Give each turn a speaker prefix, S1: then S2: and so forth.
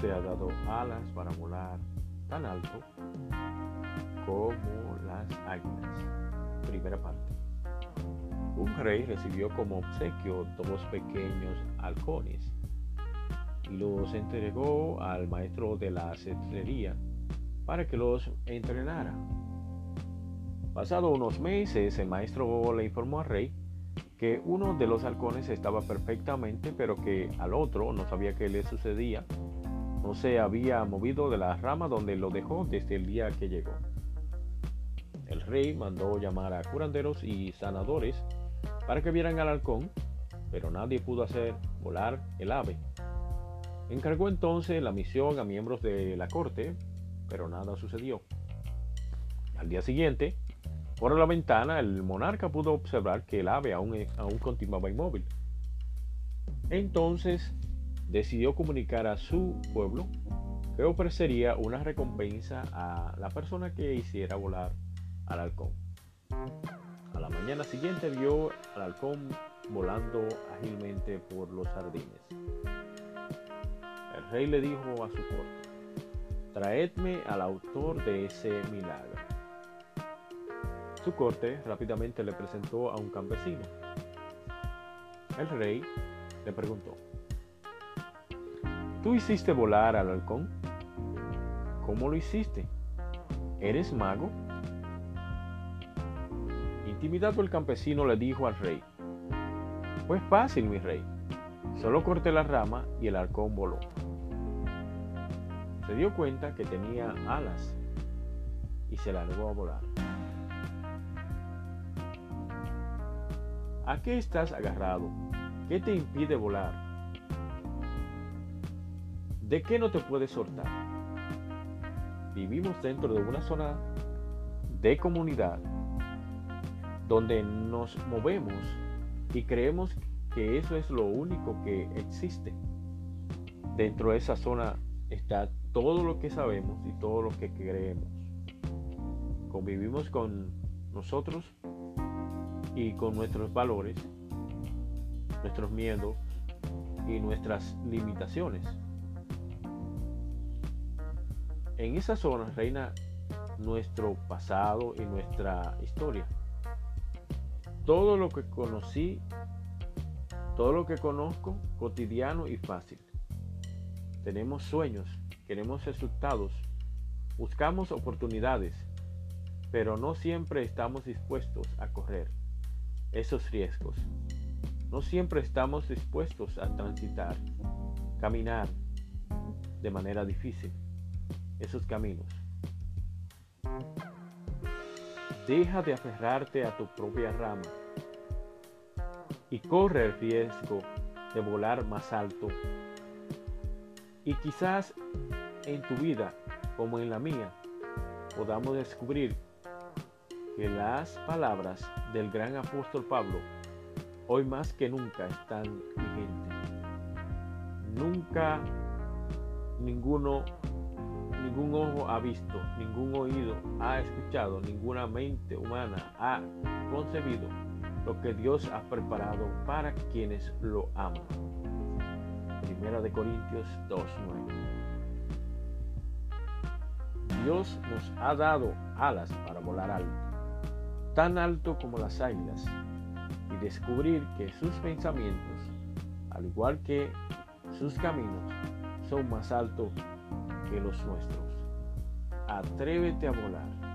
S1: Te ha dado alas para volar tan alto como las águilas. Primera parte. Un rey recibió como obsequio dos pequeños halcones y los entregó al maestro de la cetrería para que los entrenara. Pasado unos meses, el maestro le informó al rey que uno de los halcones estaba perfectamente, pero que al otro no sabía qué le sucedía. No se había movido de la rama donde lo dejó desde el día que llegó. El rey mandó llamar a curanderos y sanadores para que vieran al halcón, pero nadie pudo hacer volar el ave. Encargó entonces la misión a miembros de la corte, pero nada sucedió. Al día siguiente, por la ventana, el monarca pudo observar que el ave aún, aún continuaba inmóvil. Entonces decidió comunicar a su pueblo que ofrecería una recompensa a la persona que hiciera volar al halcón. A la mañana siguiente vio al halcón volando ágilmente por los jardines. El rey le dijo a su corte, traedme al autor de ese milagro. Su corte rápidamente le presentó a un campesino. El rey le preguntó, ¿tú hiciste volar al halcón? ¿Cómo lo hiciste? ¿Eres mago? Intimidado el campesino le dijo al rey, pues fácil mi rey, solo corté la rama y el halcón voló. Se dio cuenta que tenía alas y se largó a volar. ¿A qué estás agarrado? ¿Qué te impide volar? ¿De qué no te puedes soltar? Vivimos dentro de una zona de comunidad donde nos movemos y creemos que eso es lo único que existe. Dentro de esa zona está todo lo que sabemos y todo lo que creemos. Convivimos con nosotros y con nuestros valores, nuestros miedos y nuestras limitaciones. En esa zona reina nuestro pasado y nuestra historia. Todo lo que conocí, todo lo que conozco, cotidiano y fácil. Tenemos sueños, queremos resultados, buscamos oportunidades, pero no siempre estamos dispuestos a correr esos riesgos. No siempre estamos dispuestos a transitar, caminar de manera difícil esos caminos. Deja de aferrarte a tu propia rama y corre el riesgo de volar más alto. Y quizás en tu vida, como en la mía, podamos descubrir que las palabras del gran apóstol Pablo hoy más que nunca están vigentes. Nunca ninguno, ningún ojo ha visto, ningún oído ha escuchado, ninguna mente humana ha concebido lo que Dios ha preparado para quienes lo aman. Primera de Corintios 2.9. Dios nos ha dado alas para volar alto tan alto como las águilas y descubrir que sus pensamientos, al igual que sus caminos, son más altos que los nuestros. Atrévete a volar.